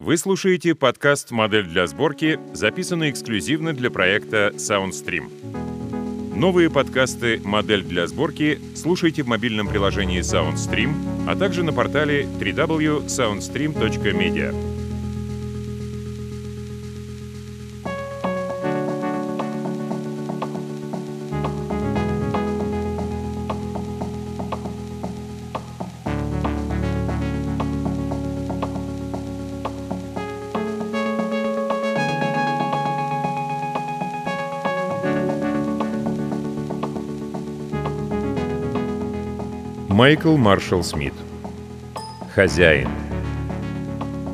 Вы слушаете подкаст «Модель для сборки», записанный эксклюзивно для проекта SoundStream. Новые подкасты «Модель для сборки» слушайте в мобильном приложении SoundStream, а также на портале www.soundstream.media. Майкл Маршалл Смит. Хозяин.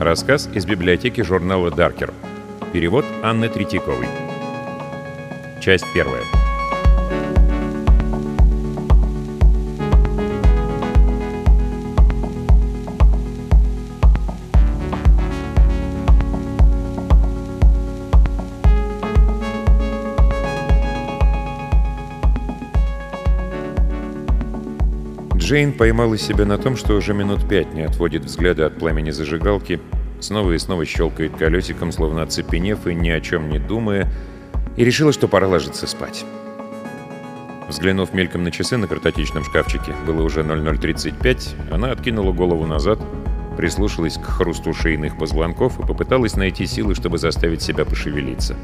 Рассказ из библиотеки журнала «Даркер». Перевод Анны Третьяковой. Часть первая. Джейн поймала себя на том, что уже минут пять не отводит взгляда от пламени зажигалки, снова и снова щелкает колесиком, словно оцепенев и ни о чем не думая, и решила, что пора ложиться спать. Взглянув мельком на часы на картотечном шкафчике, было уже 00.35, она откинула голову назад, прислушалась к хрусту шейных позвонков и попыталась найти силы, чтобы заставить себя пошевелиться.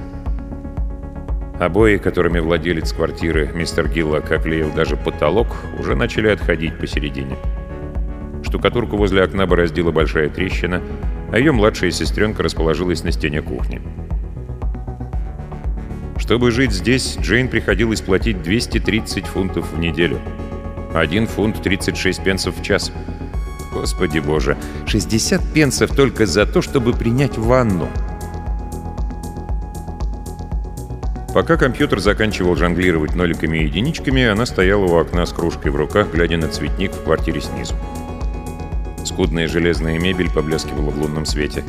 Обои, которыми владелец квартиры мистер Гиллок оклеил даже потолок, уже начали отходить посередине. Штукатурку возле окна бороздила большая трещина, а ее младшая сестренка расположилась на стене кухни. Чтобы жить здесь, Джейн приходилось платить 230 фунтов в неделю. Один фунт 36 пенсов в час. Господи боже, 60 пенсов только за то, чтобы принять ванну. Пока компьютер заканчивал жонглировать ноликами и единичками, она стояла у окна с кружкой в руках, глядя на цветник в квартире снизу. Скудная железная мебель поблескивала в лунном свете.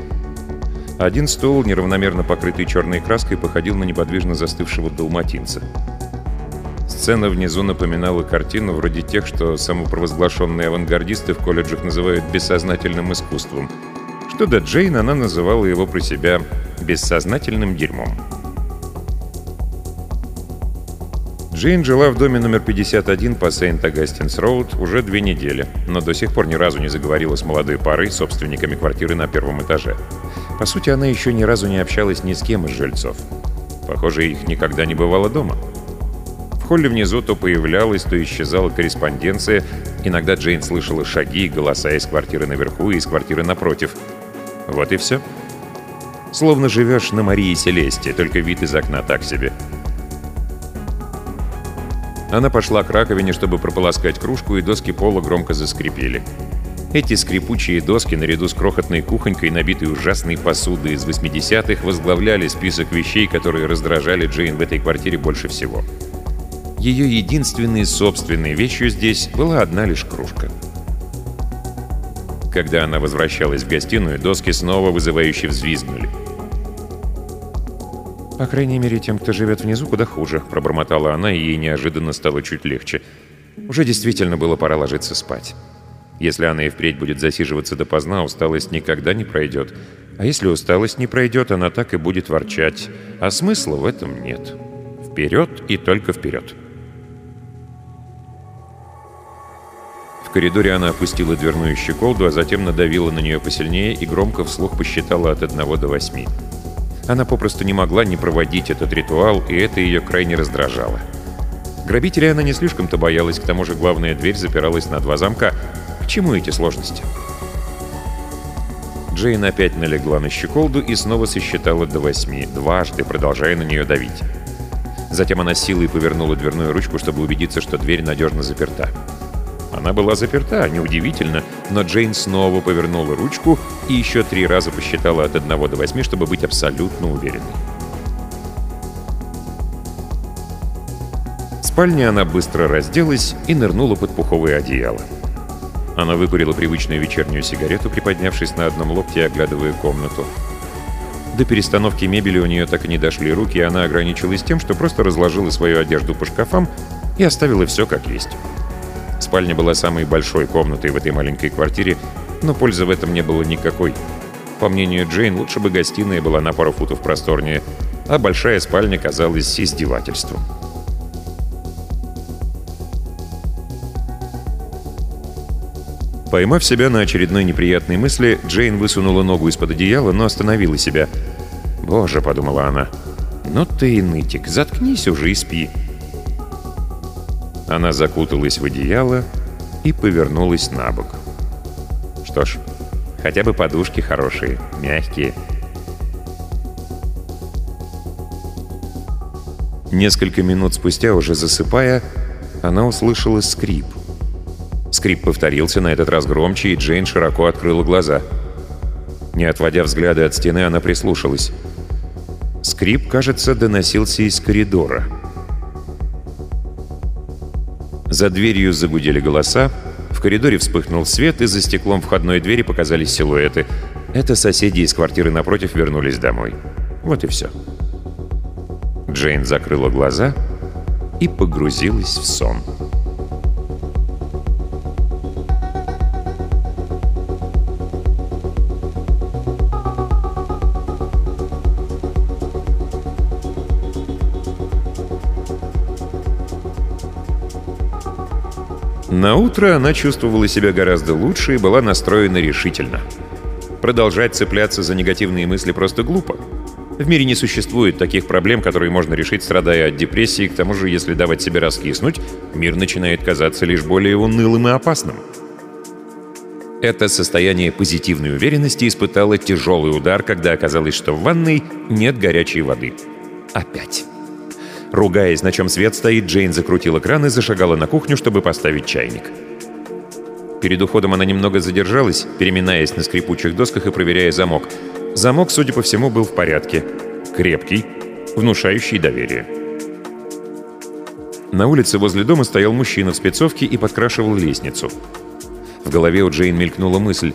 Один стол, неравномерно покрытый черной краской, походил на неподвижно застывшего далматинца. Сцена внизу напоминала картину вроде тех, что самопровозглашенные авангардисты в колледжах называют бессознательным искусством. Что до Джейн, она называла его про себя «бессознательным дерьмом». Джейн жила в доме номер 51 по Сейнт-Агастинс-Роуд уже две недели, но до сих пор ни разу не заговорила с молодой парой, собственниками квартиры на первом этаже. По сути, она еще ни разу не общалась ни с кем из жильцов. Похоже, их никогда не бывало дома. В холле внизу то появлялась, то исчезала корреспонденция. Иногда Джейн слышала шаги и голоса из квартиры наверху и из квартиры напротив. Вот и все. Словно живешь на Марии Селесте, только вид из окна так себе. — она пошла к раковине, чтобы прополоскать кружку, и доски пола громко заскрипели. Эти скрипучие доски, наряду с крохотной кухонькой, набитой ужасной посудой из 80-х, возглавляли список вещей, которые раздражали Джейн в этой квартире больше всего. Ее единственной собственной вещью здесь была одна лишь кружка. Когда она возвращалась в гостиную, доски снова вызывающе взвизгнули. «По крайней мере, тем, кто живет внизу, куда хуже», — пробормотала она, и ей неожиданно стало чуть легче. Уже действительно было пора ложиться спать. Если она и впредь будет засиживаться допоздна, усталость никогда не пройдет. А если усталость не пройдет, она так и будет ворчать. А смысла в этом нет. Вперед и только вперед. В коридоре она опустила дверную щеколду, а затем надавила на нее посильнее и громко вслух посчитала от одного до восьми. Она попросту не могла не проводить этот ритуал, и это ее крайне раздражало. Грабителей она не слишком-то боялась, к тому же главная дверь запиралась на два замка. К чему эти сложности? Джейн опять налегла на щеколду и снова сосчитала до восьми, дважды продолжая на нее давить. Затем она силой повернула дверную ручку, чтобы убедиться, что дверь надежно заперта. Она была заперта, неудивительно, но Джейн снова повернула ручку и еще три раза посчитала от 1 до 8, чтобы быть абсолютно уверенной. В спальне она быстро разделась и нырнула под пуховое одеяло. Она выкурила привычную вечернюю сигарету, приподнявшись на одном локте оглядывая комнату. До перестановки мебели у нее так и не дошли руки, и она ограничилась тем, что просто разложила свою одежду по шкафам и оставила все как есть. Спальня была самой большой комнатой в этой маленькой квартире, но пользы в этом не было никакой. По мнению Джейн, лучше бы гостиная была на пару футов просторнее, а большая спальня казалась издевательством. Поймав себя на очередной неприятной мысли, Джейн высунула ногу из-под одеяла, но остановила себя. «Боже», — подумала она, — «ну ты и нытик, заткнись уже и спи». Она закуталась в одеяло и повернулась на бок. Что ж, хотя бы подушки хорошие, мягкие. Несколько минут спустя, уже засыпая, она услышала скрип. Скрип повторился, на этот раз громче, и Джейн широко открыла глаза. Не отводя взгляды от стены, она прислушалась. Скрип, кажется, доносился из коридора. За дверью загудели голоса, в коридоре вспыхнул свет, и за стеклом входной двери показались силуэты. Это соседи из квартиры напротив вернулись домой. Вот и все. Джейн закрыла глаза и погрузилась в сон. На утро она чувствовала себя гораздо лучше и была настроена решительно. Продолжать цепляться за негативные мысли просто глупо. В мире не существует таких проблем, которые можно решить, страдая от депрессии. К тому же, если давать себе раскиснуть, мир начинает казаться лишь более унылым и опасным. Это состояние позитивной уверенности испытало тяжелый удар, когда оказалось, что в ванной нет горячей воды. Опять. Ругаясь, на чем свет стоит, Джейн закрутила кран и зашагала на кухню, чтобы поставить чайник. Перед уходом она немного задержалась, переминаясь на скрипучих досках и проверяя замок. Замок, судя по всему, был в порядке. Крепкий, внушающий доверие. На улице возле дома стоял мужчина в спецовке и подкрашивал лестницу. В голове у Джейн мелькнула мысль.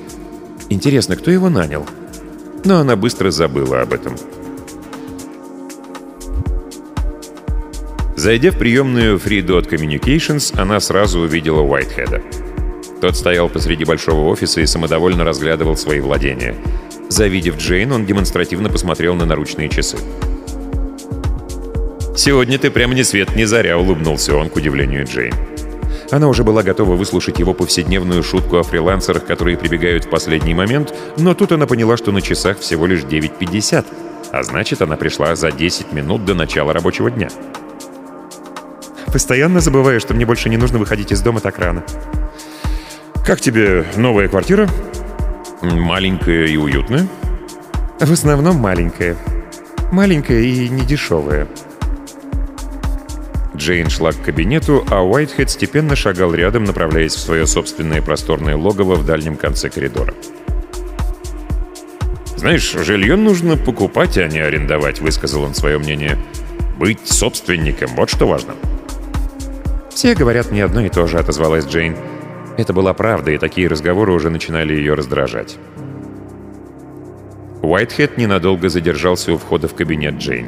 «Интересно, кто его нанял?» Но она быстро забыла об этом. Зайдя в приемную Free Dot Communications, она сразу увидела Уайтхеда. Тот стоял посреди большого офиса и самодовольно разглядывал свои владения. Завидев Джейн, он демонстративно посмотрел на наручные часы. «Сегодня ты прямо ни свет ни заря», — улыбнулся он к удивлению Джейн. Она уже была готова выслушать его повседневную шутку о фрилансерах, которые прибегают в последний момент, но тут она поняла, что на часах всего лишь 9.50, а значит, она пришла за 10 минут до начала рабочего дня. Постоянно забываю, что мне больше не нужно выходить из дома так рано. Как тебе новая квартира? Маленькая и уютная? В основном маленькая. Маленькая и недешевая. Джейн шла к кабинету, а Уайтхед степенно шагал рядом, направляясь в свое собственное просторное логово в дальнем конце коридора. «Знаешь, жилье нужно покупать, а не арендовать», — высказал он свое мнение. «Быть собственником — вот что важно». «Все говорят мне одно и то же», — отозвалась Джейн. Это была правда, и такие разговоры уже начинали ее раздражать. Уайтхед ненадолго задержался у входа в кабинет Джейн.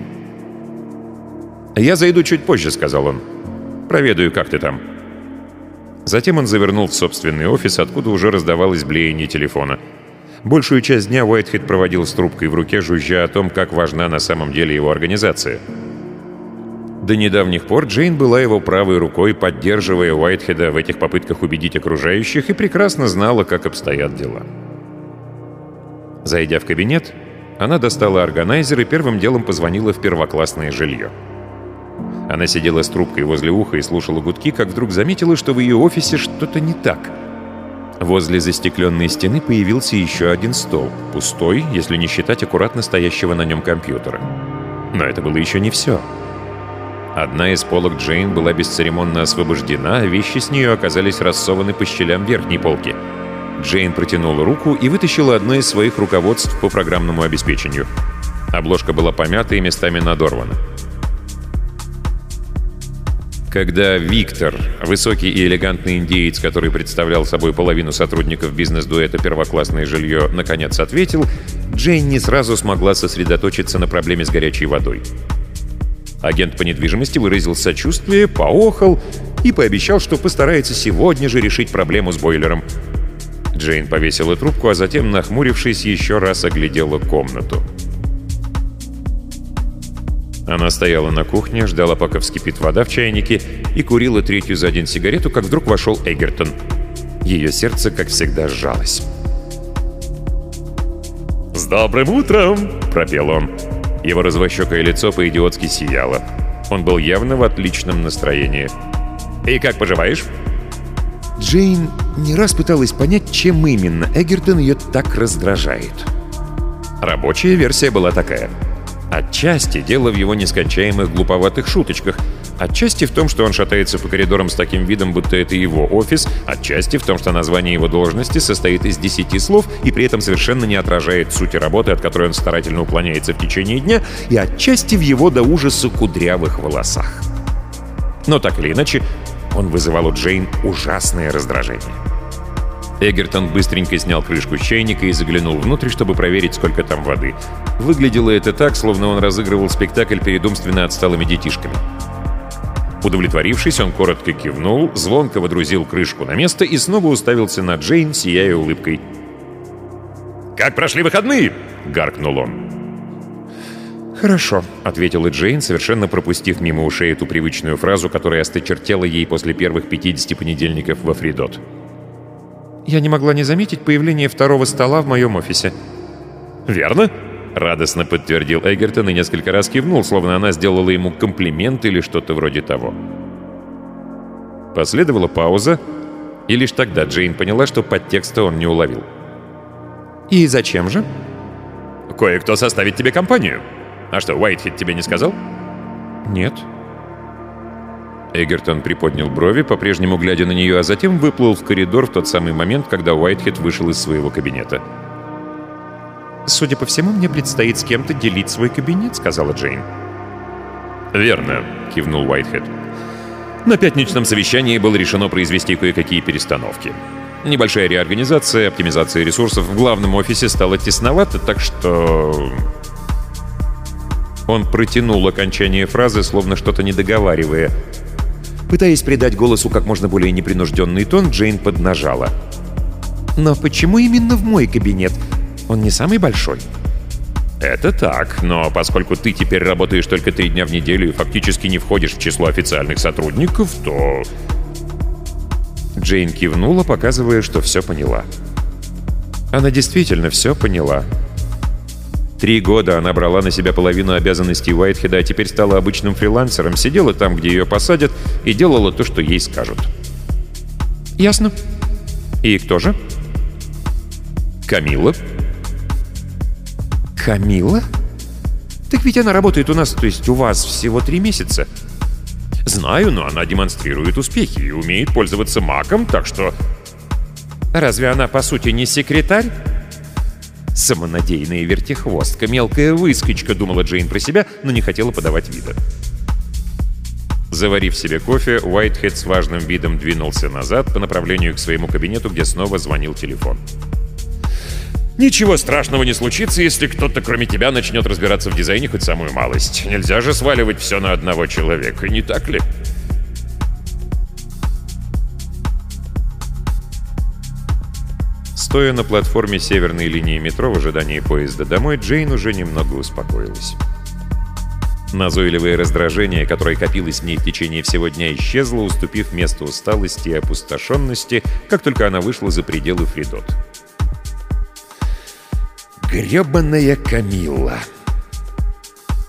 «Я зайду чуть позже», — сказал он. «Проведаю, как ты там». Затем он завернул в собственный офис, откуда уже раздавалось блеяние телефона. Большую часть дня Уайтхед проводил с трубкой в руке, жужжа о том, как важна на самом деле его организация — до недавних пор Джейн была его правой рукой, поддерживая Уайтхеда в этих попытках убедить окружающих, и прекрасно знала, как обстоят дела. Зайдя в кабинет, она достала органайзер и первым делом позвонила в первоклассное жилье. Она сидела с трубкой возле уха и слушала гудки, как вдруг заметила, что в ее офисе что-то не так. Возле застекленной стены появился еще один стол, пустой, если не считать аккуратно стоящего на нем компьютера. Но это было еще не все. Одна из полок Джейн была бесцеремонно освобождена, а вещи с нее оказались рассованы по щелям верхней полки. Джейн протянула руку и вытащила одно из своих руководств по программному обеспечению. Обложка была помята и местами надорвана. Когда Виктор, высокий и элегантный индеец, который представлял собой половину сотрудников бизнес-дуэта «Первоклассное жилье», наконец ответил, Джейн не сразу смогла сосредоточиться на проблеме с горячей водой. Агент по недвижимости выразил сочувствие, поохал и пообещал, что постарается сегодня же решить проблему с бойлером. Джейн повесила трубку, а затем, нахмурившись, еще раз оглядела комнату. Она стояла на кухне, ждала, пока вскипит вода в чайнике, и курила третью за день сигарету, как вдруг вошел Эггертон. Ее сердце, как всегда, сжалось. «С добрым утром!» — пропел он. Его развощекое лицо по-идиотски сияло. Он был явно в отличном настроении. «И как поживаешь?» Джейн не раз пыталась понять, чем именно Эггертон ее так раздражает. Рабочая версия была такая. Отчасти дело в его нескончаемых глуповатых шуточках, отчасти в том, что он шатается по коридорам с таким видом, будто это его офис, отчасти в том, что название его должности состоит из десяти слов и при этом совершенно не отражает сути работы, от которой он старательно уклоняется в течение дня, и отчасти в его до ужаса кудрявых волосах. Но так или иначе, он вызывал у Джейн ужасное раздражение. Эгертон быстренько снял крышку чайника и заглянул внутрь, чтобы проверить, сколько там воды. Выглядело это так, словно он разыгрывал спектакль перед умственно отсталыми детишками. Удовлетворившись, он коротко кивнул, звонко водрузил крышку на место и снова уставился на Джейн, сияя улыбкой. «Как прошли выходные?» — гаркнул он. «Хорошо», — ответила Джейн, совершенно пропустив мимо ушей эту привычную фразу, которая осточертела ей после первых 50 понедельников во Фридот. «Я не могла не заметить появление второго стола в моем офисе». «Верно?» — радостно подтвердил Эггертон и несколько раз кивнул, словно она сделала ему комплимент или что-то вроде того. Последовала пауза, и лишь тогда Джейн поняла, что подтекста он не уловил. «И зачем же?» «Кое-кто составит тебе компанию», «А что, Уайтхед тебе не сказал?» «Нет». Эгертон приподнял брови, по-прежнему глядя на нее, а затем выплыл в коридор в тот самый момент, когда Уайтхед вышел из своего кабинета. «Судя по всему, мне предстоит с кем-то делить свой кабинет», — сказала Джейн. «Верно», — кивнул Уайтхед. На пятничном совещании было решено произвести кое-какие перестановки. Небольшая реорганизация, оптимизация ресурсов в главном офисе стало тесновато, так что... Он протянул окончание фразы, словно что-то недоговаривая. Пытаясь придать голосу как можно более непринужденный тон, Джейн поднажала. «Но почему именно в мой кабинет? Он не самый большой?» «Это так, но поскольку ты теперь работаешь только три дня в неделю и фактически не входишь в число официальных сотрудников, то...» Джейн кивнула, показывая, что все поняла. Она действительно все поняла. Три года она брала на себя половину обязанностей Уайтхеда, а теперь стала обычным фрилансером, сидела там, где ее посадят, и делала то, что ей скажут. «Ясно. И кто же?» «Камила». «Камила? Так ведь она работает у нас, то есть у вас, всего три месяца». «Знаю, но она демонстрирует успехи и умеет пользоваться маком, так что...» «Разве она, по сути, не секретарь?» Самонадеянная вертихвостка, мелкая выскочка, думала Джейн про себя, но не хотела подавать вида. Заварив себе кофе, Уайтхед с важным видом двинулся назад по направлению к своему кабинету, где снова звонил телефон. «Ничего страшного не случится, если кто-то кроме тебя начнет разбираться в дизайне хоть самую малость. Нельзя же сваливать все на одного человека, не так ли?» Стоя на платформе северной линии метро в ожидании поезда домой, Джейн уже немного успокоилась. Назойливое раздражение, которое копилось в ней в течение всего дня, исчезло, уступив место усталости и опустошенности, как только она вышла за пределы Фридот. Гребаная Камилла!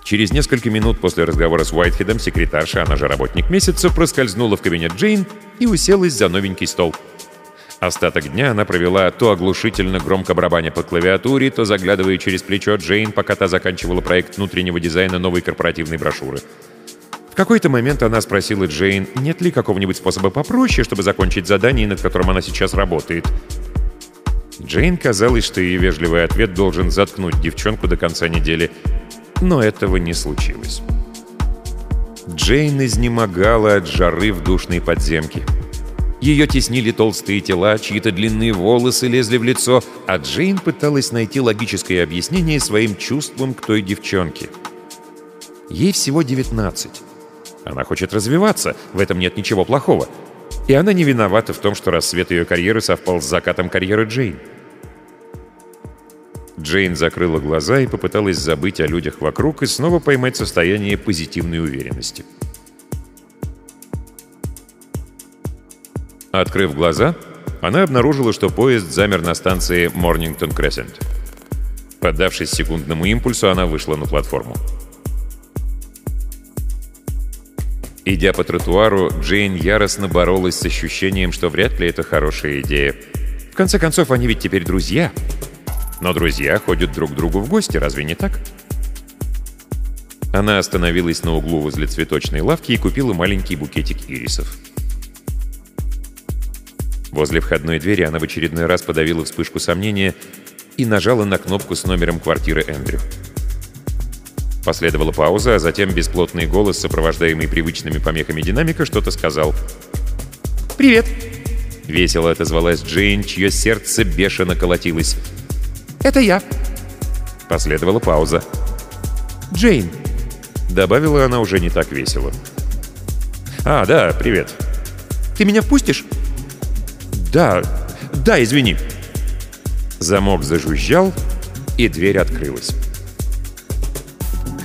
Через несколько минут после разговора с Уайтхедом секретарша, она же работник месяца, проскользнула в кабинет Джейн и уселась за новенький стол — Остаток дня она провела то оглушительно громко барабаня по клавиатуре, то заглядывая через плечо Джейн, пока та заканчивала проект внутреннего дизайна новой корпоративной брошюры. В какой-то момент она спросила Джейн, нет ли какого-нибудь способа попроще, чтобы закончить задание, над которым она сейчас работает. Джейн казалось, что ее вежливый ответ должен заткнуть девчонку до конца недели, но этого не случилось. Джейн изнемогала от жары в душной подземке. Ее теснили толстые тела, чьи-то длинные волосы лезли в лицо, а Джейн пыталась найти логическое объяснение своим чувствам к той девчонке. Ей всего 19. Она хочет развиваться, в этом нет ничего плохого. И она не виновата в том, что рассвет ее карьеры совпал с закатом карьеры Джейн. Джейн закрыла глаза и попыталась забыть о людях вокруг и снова поймать состояние позитивной уверенности. Открыв глаза, она обнаружила, что поезд замер на станции Морнингтон Крессент. Поддавшись секундному импульсу, она вышла на платформу. Идя по тротуару, Джейн яростно боролась с ощущением, что вряд ли это хорошая идея. В конце концов, они ведь теперь друзья. Но друзья ходят друг к другу в гости, разве не так? Она остановилась на углу возле цветочной лавки и купила маленький букетик ирисов. Возле входной двери она в очередной раз подавила вспышку сомнения и нажала на кнопку с номером квартиры Эндрю. Последовала пауза, а затем бесплотный голос, сопровождаемый привычными помехами динамика, что-то сказал. «Привет!» — весело отозвалась Джейн, чье сердце бешено колотилось. «Это я!» Последовала пауза. «Джейн!» — добавила она уже не так весело. «А, да, привет!» «Ты меня впустишь?» «Да, да, извини». Замок зажужжал, и дверь открылась.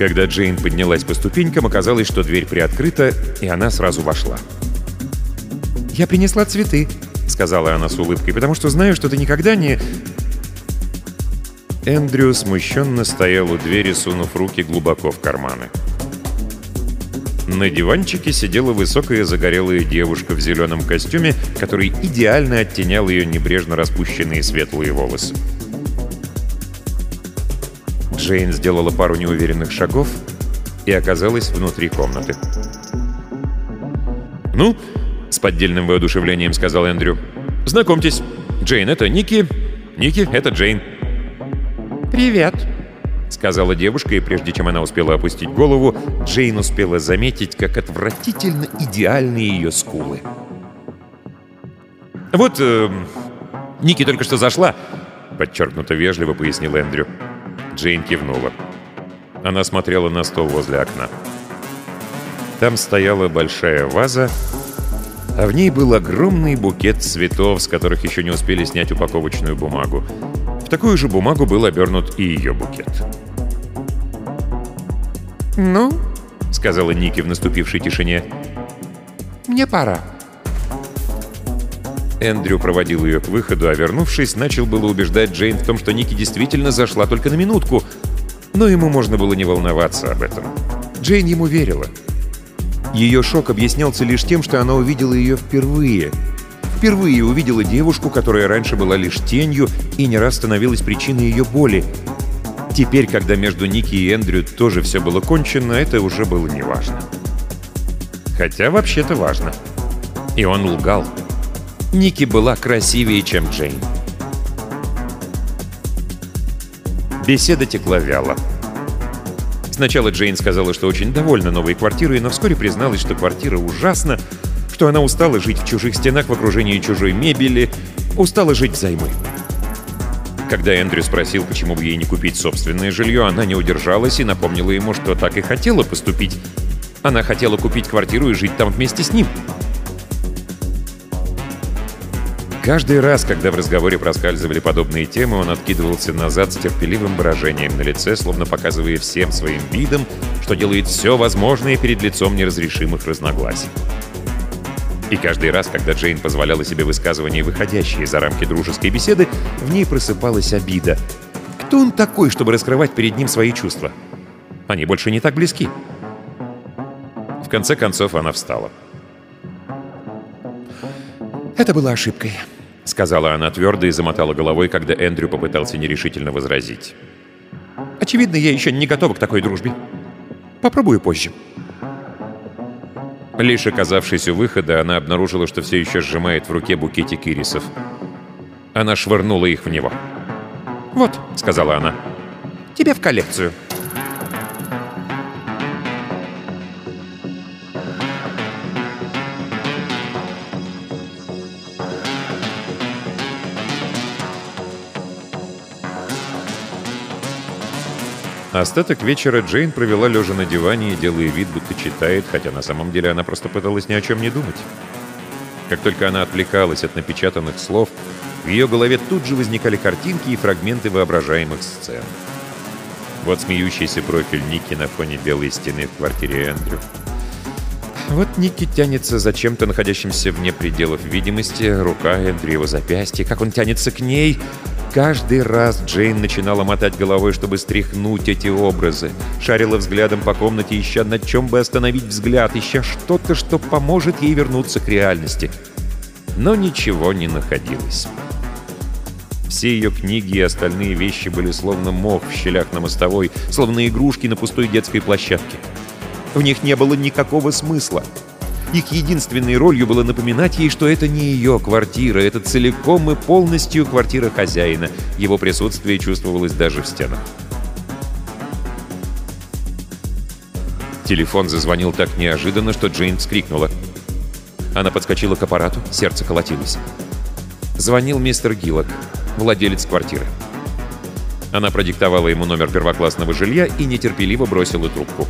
Когда Джейн поднялась по ступенькам, оказалось, что дверь приоткрыта, и она сразу вошла. «Я принесла цветы», — сказала она с улыбкой, «потому что знаю, что ты никогда не...» Эндрю смущенно стоял у двери, сунув руки глубоко в карманы. На диванчике сидела высокая загорелая девушка в зеленом костюме, который идеально оттенял ее небрежно распущенные светлые волосы. Джейн сделала пару неуверенных шагов и оказалась внутри комнаты. «Ну?» — с поддельным воодушевлением сказал Эндрю. «Знакомьтесь, Джейн — это Ники, Ники — это Джейн». «Привет», сказала девушка, и прежде чем она успела опустить голову, Джейн успела заметить, как отвратительно идеальны ее скулы. «Вот, э, Ники только что зашла», — подчеркнуто вежливо пояснил Эндрю. Джейн кивнула. Она смотрела на стол возле окна. Там стояла большая ваза, а в ней был огромный букет цветов, с которых еще не успели снять упаковочную бумагу. В такую же бумагу был обернут и ее букет. «Ну?» — сказала Ники в наступившей тишине. «Мне пора». Эндрю проводил ее к выходу, а вернувшись, начал было убеждать Джейн в том, что Ники действительно зашла только на минутку, но ему можно было не волноваться об этом. Джейн ему верила. Ее шок объяснялся лишь тем, что она увидела ее впервые. Впервые увидела девушку, которая раньше была лишь тенью и не раз становилась причиной ее боли, Теперь, когда между Ники и Эндрю тоже все было кончено, это уже было неважно. Хотя вообще-то важно. И он лгал. Ники была красивее, чем Джейн. Беседа текла вяло. Сначала Джейн сказала, что очень довольна новой квартирой, но вскоре призналась, что квартира ужасна, что она устала жить в чужих стенах в окружении чужой мебели, устала жить взаймы. Когда Эндрю спросил, почему бы ей не купить собственное жилье, она не удержалась и напомнила ему, что так и хотела поступить. Она хотела купить квартиру и жить там вместе с ним. Каждый раз, когда в разговоре проскальзывали подобные темы, он откидывался назад с терпеливым выражением на лице, словно показывая всем своим видом, что делает все возможное перед лицом неразрешимых разногласий. И каждый раз, когда Джейн позволяла себе высказывания, выходящие за рамки дружеской беседы, в ней просыпалась обида. Кто он такой, чтобы раскрывать перед ним свои чувства? Они больше не так близки. В конце концов, она встала. «Это была ошибкой», — сказала она твердо и замотала головой, когда Эндрю попытался нерешительно возразить. «Очевидно, я еще не готова к такой дружбе. Попробую позже». Лишь оказавшись у выхода, она обнаружила, что все еще сжимает в руке букетик ирисов. Она швырнула их в него. «Вот», — сказала она, — «тебе в коллекцию». Остаток вечера Джейн провела лежа на диване и делая вид, будто читает, хотя на самом деле она просто пыталась ни о чем не думать. Как только она отвлекалась от напечатанных слов, в ее голове тут же возникали картинки и фрагменты воображаемых сцен. Вот смеющийся профиль Ники на фоне белой стены в квартире Эндрю. Вот Ники тянется за чем-то, находящимся вне пределов видимости, рука Эндрю его запястье, как он тянется к ней. Каждый раз Джейн начинала мотать головой, чтобы стряхнуть эти образы. Шарила взглядом по комнате, ища над чем бы остановить взгляд, ища что-то, что поможет ей вернуться к реальности. Но ничего не находилось. Все ее книги и остальные вещи были словно мох в щелях на мостовой, словно игрушки на пустой детской площадке. В них не было никакого смысла. Их единственной ролью было напоминать ей, что это не ее квартира, это целиком и полностью квартира хозяина. Его присутствие чувствовалось даже в стенах. Телефон зазвонил так неожиданно, что Джейн вскрикнула. Она подскочила к аппарату, сердце колотилось. Звонил мистер Гиллок владелец квартиры. Она продиктовала ему номер первоклассного жилья и нетерпеливо бросила трубку.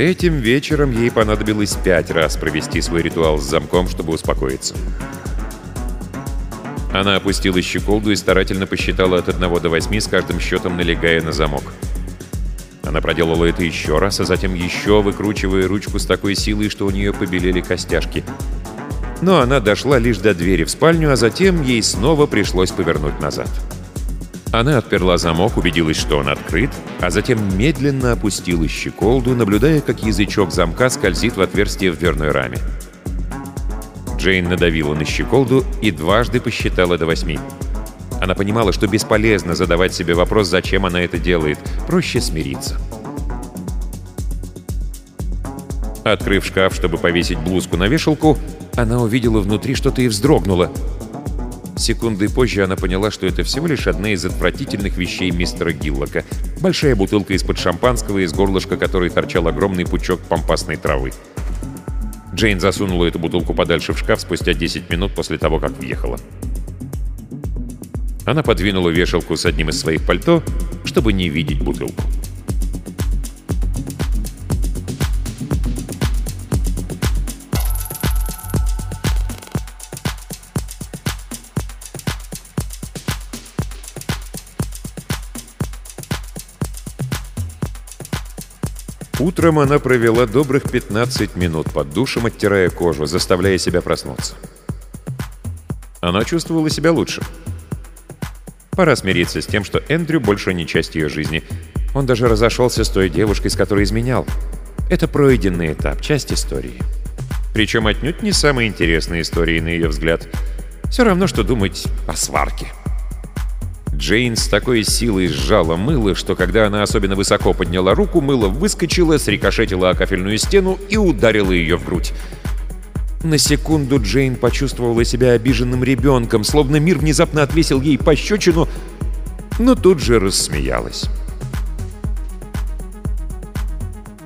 Этим вечером ей понадобилось пять раз провести свой ритуал с замком, чтобы успокоиться. Она опустила щеколду и старательно посчитала от 1 до 8 с каждым счетом налегая на замок. Она проделала это еще раз, а затем еще, выкручивая ручку с такой силой, что у нее побелели костяшки. Но она дошла лишь до двери в спальню, а затем ей снова пришлось повернуть назад. Она отперла замок, убедилась, что он открыт, а затем медленно опустила щеколду, наблюдая, как язычок замка скользит в отверстие в дверной раме. Джейн надавила на щеколду и дважды посчитала до восьми. Она понимала, что бесполезно задавать себе вопрос, зачем она это делает. Проще смириться. Открыв шкаф, чтобы повесить блузку на вешалку, она увидела внутри что-то и вздрогнула. Секунды позже она поняла, что это всего лишь одна из отвратительных вещей мистера Гиллока. Большая бутылка из-под шампанского, из горлышка которой торчал огромный пучок помпасной травы. Джейн засунула эту бутылку подальше в шкаф спустя 10 минут после того, как въехала. Она подвинула вешалку с одним из своих пальто, чтобы не видеть бутылку. Утром она провела добрых 15 минут под душем, оттирая кожу, заставляя себя проснуться. Она чувствовала себя лучше. Пора смириться с тем, что Эндрю больше не часть ее жизни. Он даже разошелся с той девушкой, с которой изменял. Это пройденный этап, часть истории. Причем отнюдь не самой интересной истории, на ее взгляд. Все равно, что думать о сварке. Джейн с такой силой сжала мыло, что когда она особенно высоко подняла руку, мыло выскочило, срикошетило о кафельную стену и ударило ее в грудь. На секунду Джейн почувствовала себя обиженным ребенком, словно мир внезапно отвесил ей пощечину, но тут же рассмеялась.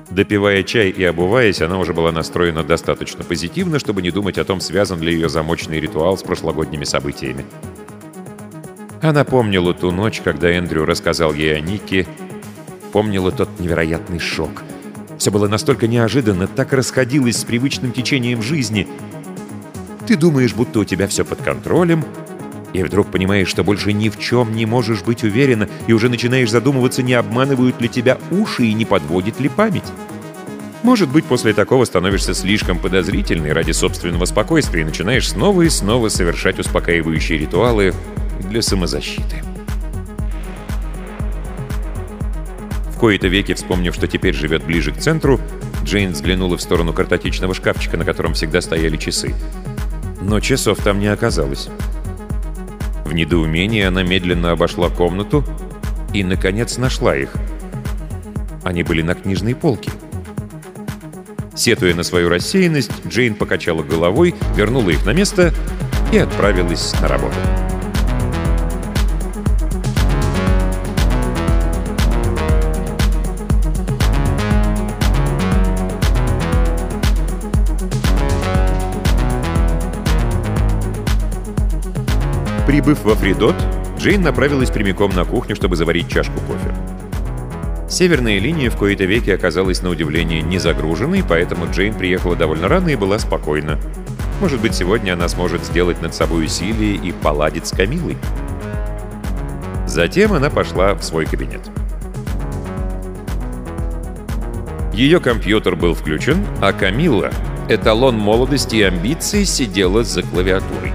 Допивая чай и обуваясь, она уже была настроена достаточно позитивно, чтобы не думать о том, связан ли ее замочный ритуал с прошлогодними событиями. Она помнила ту ночь, когда Эндрю рассказал ей о Нике, помнила тот невероятный шок — все было настолько неожиданно, так расходилось с привычным течением жизни. Ты думаешь, будто у тебя все под контролем, и вдруг понимаешь, что больше ни в чем не можешь быть уверена, и уже начинаешь задумываться, не обманывают ли тебя уши и не подводит ли память. Может быть, после такого становишься слишком подозрительной ради собственного спокойствия и начинаешь снова и снова совершать успокаивающие ритуалы для самозащиты. В кои-то веки, вспомнив, что теперь живет ближе к центру, Джейн взглянула в сторону картотечного шкафчика, на котором всегда стояли часы. Но часов там не оказалось. В недоумении она медленно обошла комнату и, наконец, нашла их. Они были на книжной полке. Сетуя на свою рассеянность, Джейн покачала головой, вернула их на место и отправилась на работу. Прибыв во Фридот, Джейн направилась прямиком на кухню, чтобы заварить чашку кофе. Северная линия в кои-то веки оказалась на удивление не загруженной, поэтому Джейн приехала довольно рано и была спокойна. Может быть, сегодня она сможет сделать над собой усилие и поладить с Камилой. Затем она пошла в свой кабинет. Ее компьютер был включен, а Камила, эталон молодости и амбиций, сидела за клавиатурой.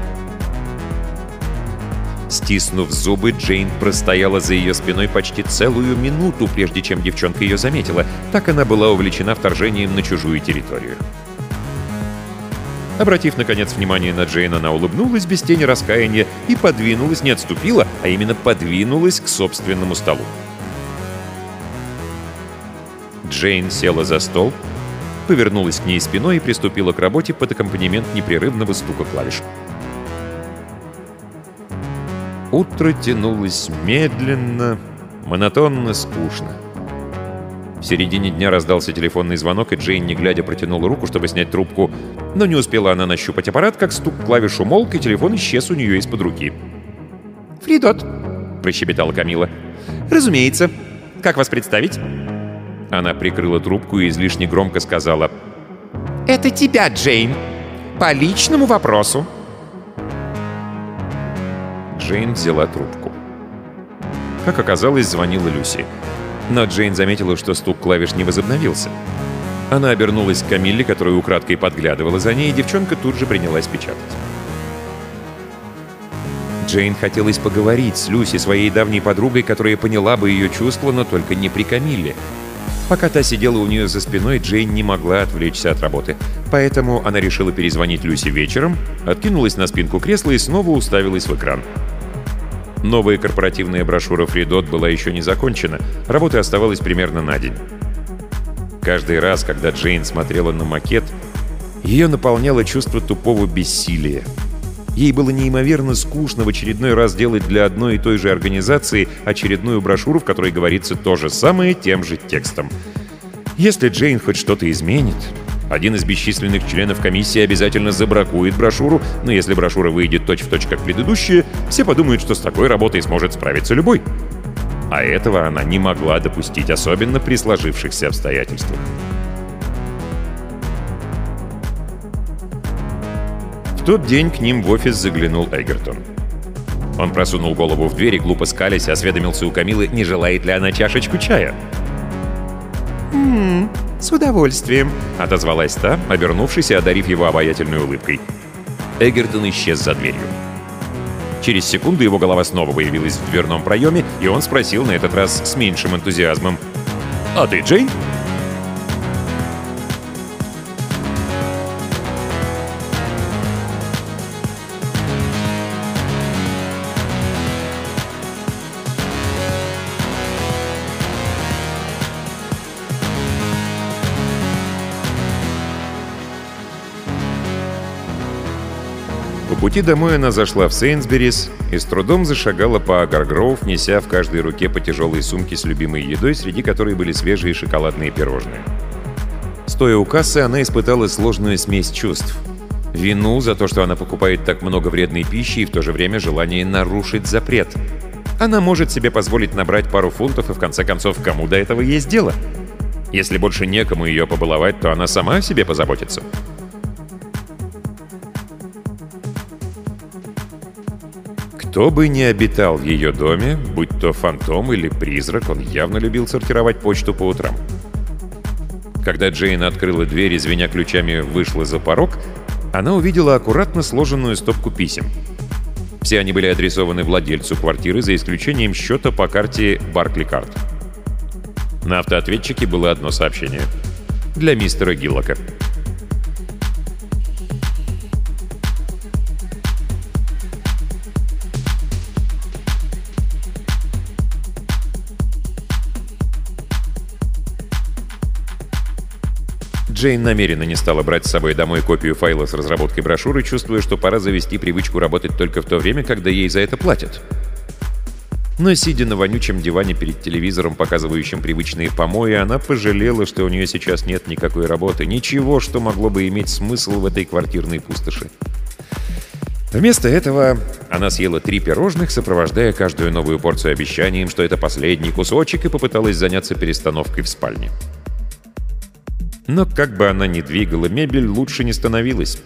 Стиснув зубы, Джейн простояла за ее спиной почти целую минуту, прежде чем девчонка ее заметила. Так она была увлечена вторжением на чужую территорию. Обратив, наконец, внимание на Джейн, она улыбнулась без тени раскаяния и подвинулась, не отступила, а именно подвинулась к собственному столу. Джейн села за стол, повернулась к ней спиной и приступила к работе под аккомпанемент непрерывного стука клавиш. Утро тянулось медленно, монотонно, скучно. В середине дня раздался телефонный звонок, и Джейн, не глядя, протянула руку, чтобы снять трубку. Но не успела она нащупать аппарат, как стук клавиш умолк, и телефон исчез у нее из-под руки. «Фридот», — прощебетала Камила. «Разумеется. Как вас представить?» Она прикрыла трубку и излишне громко сказала. «Это тебя, Джейн. По личному вопросу». Джейн взяла трубку. Как оказалось, звонила Люси. Но Джейн заметила, что стук клавиш не возобновился. Она обернулась к Камилле, которая украдкой подглядывала за ней, и девчонка тут же принялась печатать. Джейн хотелось поговорить с Люси, своей давней подругой, которая поняла бы ее чувства, но только не при Камилле. Пока та сидела у нее за спиной, Джейн не могла отвлечься от работы. Поэтому она решила перезвонить Люси вечером, откинулась на спинку кресла и снова уставилась в экран. Новая корпоративная брошюра «Фридот» была еще не закончена, работы оставалось примерно на день. Каждый раз, когда Джейн смотрела на макет, ее наполняло чувство тупого бессилия. Ей было неимоверно скучно в очередной раз делать для одной и той же организации очередную брошюру, в которой говорится то же самое тем же текстом. Если Джейн хоть что-то изменит, один из бесчисленных членов комиссии обязательно забракует брошюру, но если брошюра выйдет точь-в-точь точь как предыдущая, все подумают, что с такой работой сможет справиться любой. А этого она не могла допустить, особенно при сложившихся обстоятельствах. В тот день к ним в офис заглянул Эгертон. Он просунул голову в дверь и, глупо скалясь, осведомился у Камилы, не желает ли она чашечку чая. «М-м, с удовольствием», — отозвалась та, обернувшись и одарив его обаятельной улыбкой. Эгертон исчез за дверью. Через секунду его голова снова появилась в дверном проеме, и он спросил на этот раз с меньшим энтузиазмом. «А ты, Джейн?» Пути домой она зашла в Сейнсберис и с трудом зашагала по Агаргроув, неся в каждой руке по тяжелой сумке с любимой едой, среди которой были свежие шоколадные пирожные. Стоя у кассы, она испытала сложную смесь чувств. Вину за то, что она покупает так много вредной пищи и в то же время желание нарушить запрет. Она может себе позволить набрать пару фунтов и в конце концов, кому до этого есть дело? Если больше некому ее побаловать, то она сама о себе позаботится. Кто бы ни обитал в ее доме, будь то фантом или призрак, он явно любил сортировать почту по утрам. Когда Джейн открыла дверь и, звеня ключами, вышла за порог, она увидела аккуратно сложенную стопку писем. Все они были адресованы владельцу квартиры, за исключением счета по карте Баркли-Карт. На автоответчике было одно сообщение. Для мистера Гиллока. Джейн намеренно не стала брать с собой домой копию файла с разработкой брошюры, чувствуя, что пора завести привычку работать только в то время, когда ей за это платят. Но, сидя на вонючем диване перед телевизором, показывающим привычные помои, она пожалела, что у нее сейчас нет никакой работы, ничего, что могло бы иметь смысл в этой квартирной пустоши. Вместо этого она съела три пирожных, сопровождая каждую новую порцию обещанием, что это последний кусочек, и попыталась заняться перестановкой в спальне. Но как бы она ни двигала мебель, лучше не становилась.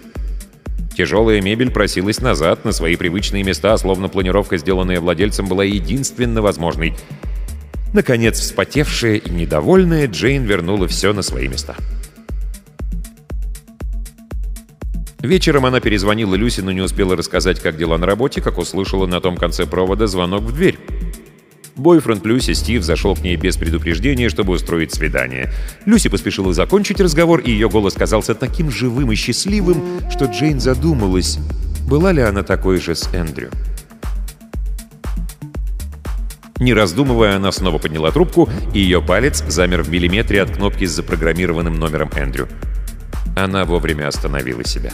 Тяжелая мебель просилась назад, на свои привычные места, словно планировка, сделанная владельцем, была единственно возможной. Наконец, вспотевшая и недовольная, Джейн вернула все на свои места. Вечером она перезвонила Люси, но не успела рассказать, как дела на работе, как услышала на том конце провода звонок в дверь. Бойфренд Люси, Стив, зашел к ней без предупреждения, чтобы устроить свидание. Люси поспешила закончить разговор, и ее голос казался таким живым и счастливым, что Джейн задумалась, была ли она такой же с Эндрю. Не раздумывая, она снова подняла трубку, и ее палец замер в миллиметре от кнопки с запрограммированным номером Эндрю. Она вовремя остановила себя.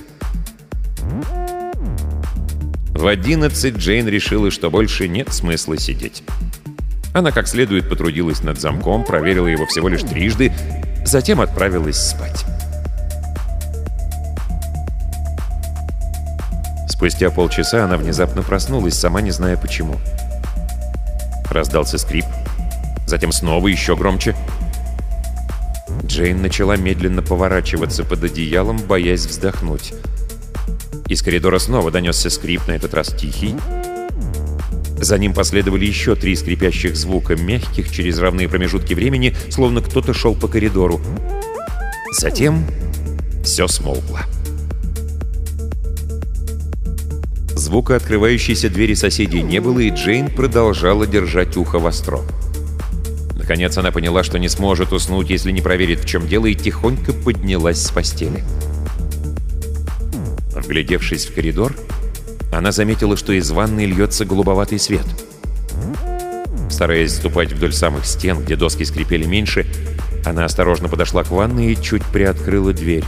В 11 Джейн решила, что больше нет смысла сидеть. Она как следует потрудилась над замком, проверила его всего лишь трижды, затем отправилась спать. Спустя полчаса она внезапно проснулась, сама не зная почему. Раздался скрип, затем снова еще громче. Джейн начала медленно поворачиваться под одеялом, боясь вздохнуть. Из коридора снова донесся скрип, на этот раз тихий. За ним последовали еще три скрипящих звука, мягких, через равные промежутки времени, словно кто-то шел по коридору. Затем все смолкло. Звука открывающейся двери соседей не было, и Джейн продолжала держать ухо востро. Наконец она поняла, что не сможет уснуть, если не проверит, в чем дело, и тихонько поднялась с постели. Вглядевшись в коридор, она заметила, что из ванной льется голубоватый свет. Стараясь ступать вдоль самых стен, где доски скрипели меньше, она осторожно подошла к ванной и чуть приоткрыла дверь.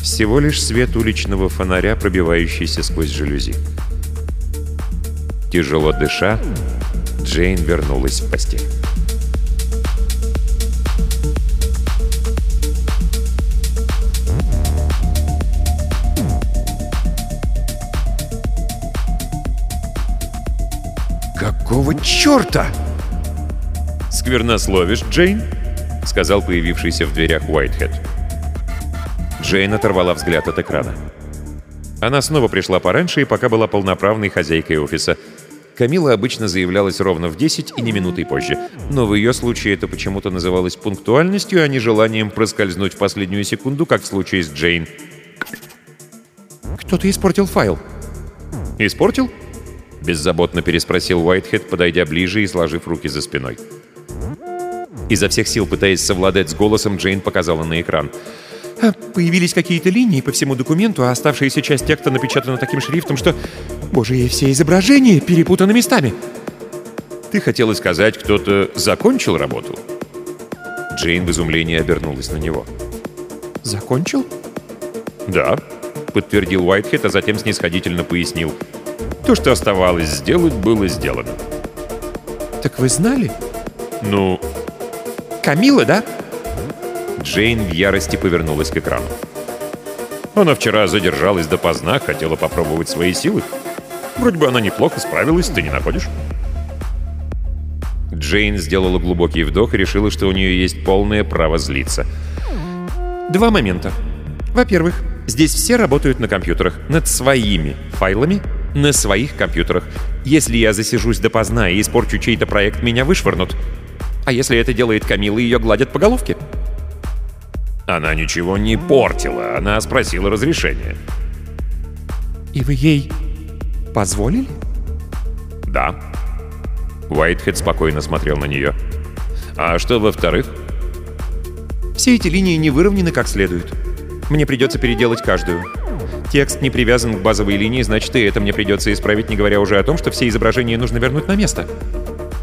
Всего лишь свет уличного фонаря, пробивающийся сквозь жалюзи. Тяжело дыша, Джейн вернулась в постель. Черта?» «Сквернословишь, Джейн?» — сказал появившийся в дверях Уайтхед. Джейн оторвала взгляд от экрана. Она снова пришла пораньше и пока была полноправной хозяйкой офиса. Камила обычно заявлялась ровно в 10 и не минутой позже. Но в ее случае это почему-то называлось пунктуальностью, а не желанием проскользнуть в последнюю секунду, как в случае с Джейн. «Кто-то испортил файл». «Испортил?» Беззаботно переспросил Уайтхед, подойдя ближе и сложив руки за спиной. Изо всех сил, пытаясь совладать с голосом, Джейн показала на экран. «А, «Появились какие-то линии по всему документу, а оставшаяся часть текста напечатана таким шрифтом, что... Боже, и все изображения перепутаны местами!» «Ты хотела сказать, кто-то закончил работу?» Джейн в изумлении обернулась на него. «Закончил?» «Да», — подтвердил Уайтхед, а затем снисходительно пояснил. То, что оставалось сделать, было сделано. «Так вы знали?» «Ну...» «Камила, да?» Джейн в ярости повернулась к экрану. Она вчера задержалась допоздна, хотела попробовать свои силы. Вроде бы она неплохо справилась, ты не находишь? Джейн сделала глубокий вдох и решила, что у нее есть полное право злиться. Два момента. Во-первых, здесь все работают на компьютерах над своими файлами на своих компьютерах. Если я засижусь допоздна и испорчу чей-то проект, меня вышвырнут. А если это делает Камила, ее гладят по головке? Она ничего не портила, она спросила разрешения. И вы ей позволили? Да. Уайтхед спокойно смотрел на нее. А что во-вторых? Все эти линии не выровнены как следует. Мне придется переделать каждую. Текст не привязан к базовой линии, значит, и это мне придется исправить, не говоря уже о том, что все изображения нужно вернуть на место.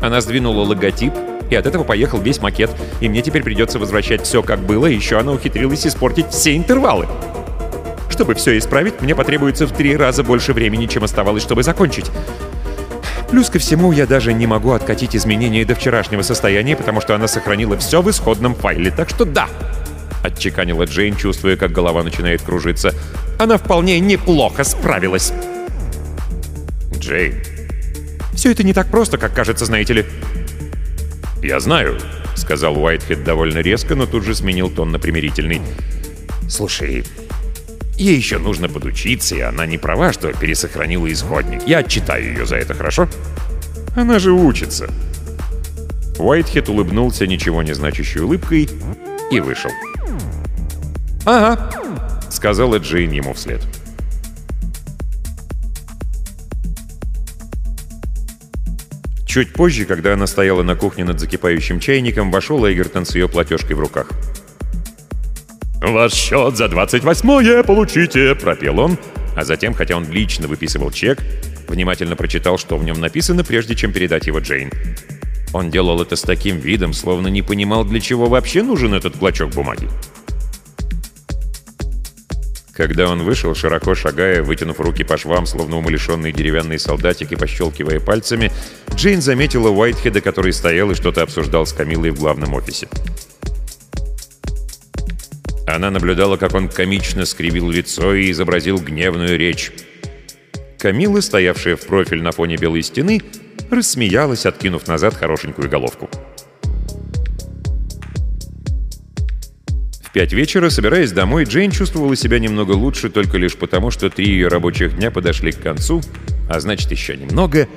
Она сдвинула логотип, и от этого поехал весь макет, и мне теперь придется возвращать все как было, и еще она ухитрилась испортить все интервалы. Чтобы все исправить, мне потребуется в три раза больше времени, чем оставалось, чтобы закончить. Плюс ко всему, я даже не могу откатить изменения до вчерашнего состояния, потому что она сохранила все в исходном файле, так что да, отчеканила Джейн, чувствуя, как голова начинает кружиться. «Она вполне неплохо справилась!» «Джейн...» «Все это не так просто, как кажется, знаете ли». «Я знаю», — сказал Уайтхед довольно резко, но тут же сменил тон на примирительный. «Слушай, ей еще нужно подучиться, и она не права, что пересохранила исходник. Я отчитаю ее за это, хорошо?» «Она же учится». Уайтхед улыбнулся ничего не значащей улыбкой и вышел. «Ага», — сказала Джейн ему вслед. Чуть позже, когда она стояла на кухне над закипающим чайником, вошел Эгертон с ее платежкой в руках. «Ваш счет за 28-е получите!» — пропел он, а затем, хотя он лично выписывал чек, внимательно прочитал, что в нем написано, прежде чем передать его Джейн. Он делал это с таким видом, словно не понимал, для чего вообще нужен этот клочок бумаги. Когда он вышел, широко шагая, вытянув руки по швам, словно умалишенный деревянный солдатик и пощелкивая пальцами, Джейн заметила Уайтхеда, который стоял и что-то обсуждал с Камилой в главном офисе. Она наблюдала, как он комично скривил лицо и изобразил гневную речь. Камила, стоявшая в профиль на фоне белой стены, рассмеялась, откинув назад хорошенькую головку. Пять вечера, собираясь домой, Джейн чувствовала себя немного лучше только лишь потому, что три ее рабочих дня подошли к концу, а значит еще немного,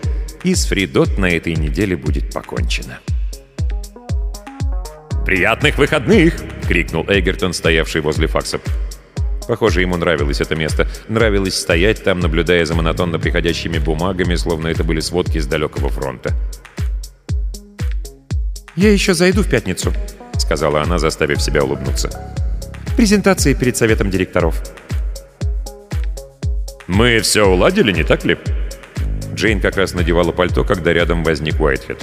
и с Фридот на этой неделе будет покончено. «Приятных выходных!» — крикнул Эгертон, стоявший возле факса. Похоже, ему нравилось это место. Нравилось стоять там, наблюдая за монотонно приходящими бумагами, словно это были сводки с далекого фронта. «Я еще зайду в пятницу», — сказала она, заставив себя улыбнуться. «Презентации перед советом директоров». «Мы все уладили, не так ли?» Джейн как раз надевала пальто, когда рядом возник Уайтхед.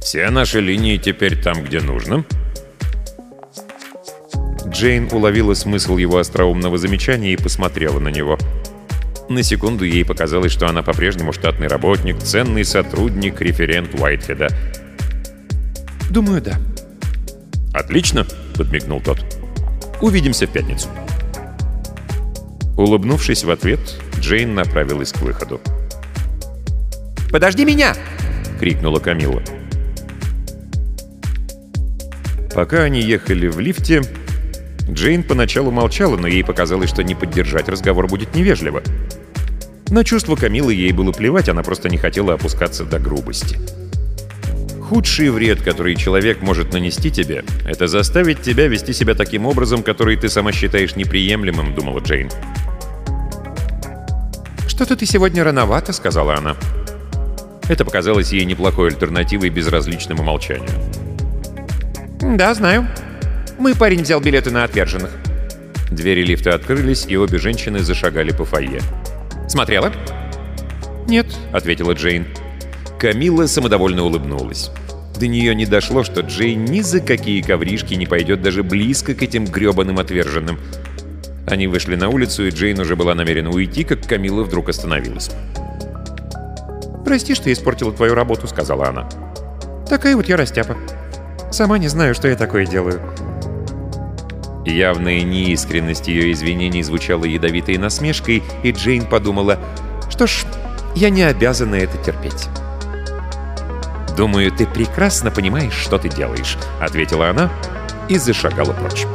«Все наши линии теперь там, где нужно?» Джейн уловила смысл его остроумного замечания и посмотрела на него. На секунду ей показалось, что она по-прежнему штатный работник, ценный сотрудник, референт Уайтхеда. «Думаю, да», «Отлично!» — подмигнул тот. «Увидимся в пятницу». Улыбнувшись в ответ, Джейн направилась к выходу. «Подожди меня!» — крикнула Камила. Пока они ехали в лифте, Джейн поначалу молчала, но ей показалось, что не поддержать разговор будет невежливо. На чувство Камилы ей было плевать, она просто не хотела опускаться до грубости. Худший вред, который человек может нанести тебе, это заставить тебя вести себя таким образом, который ты сама считаешь неприемлемым, думала Джейн. «Что-то ты сегодня рановато», — сказала она. Это показалось ей неплохой альтернативой безразличному молчанию. «Да, знаю. Мой парень взял билеты на отверженных». Двери лифта открылись, и обе женщины зашагали по фойе. «Смотрела?» «Нет», — ответила Джейн. Камила самодовольно улыбнулась. До нее не дошло, что Джей ни за какие ковришки не пойдет даже близко к этим гребаным отверженным. Они вышли на улицу, и Джейн уже была намерена уйти, как Камила вдруг остановилась. «Прости, что испортила твою работу», — сказала она. «Такая вот я растяпа. Сама не знаю, что я такое делаю». Явная неискренность ее извинений звучала ядовитой насмешкой, и Джейн подумала, что ж, я не обязана это терпеть. «Думаю, ты прекрасно понимаешь, что ты делаешь», — ответила она и зашагала прочь.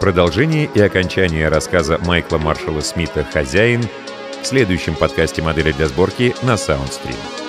Продолжение и окончание рассказа Майкла Маршалла Смита «Хозяин» в следующем подкасте «Модели для сборки» на SoundStream.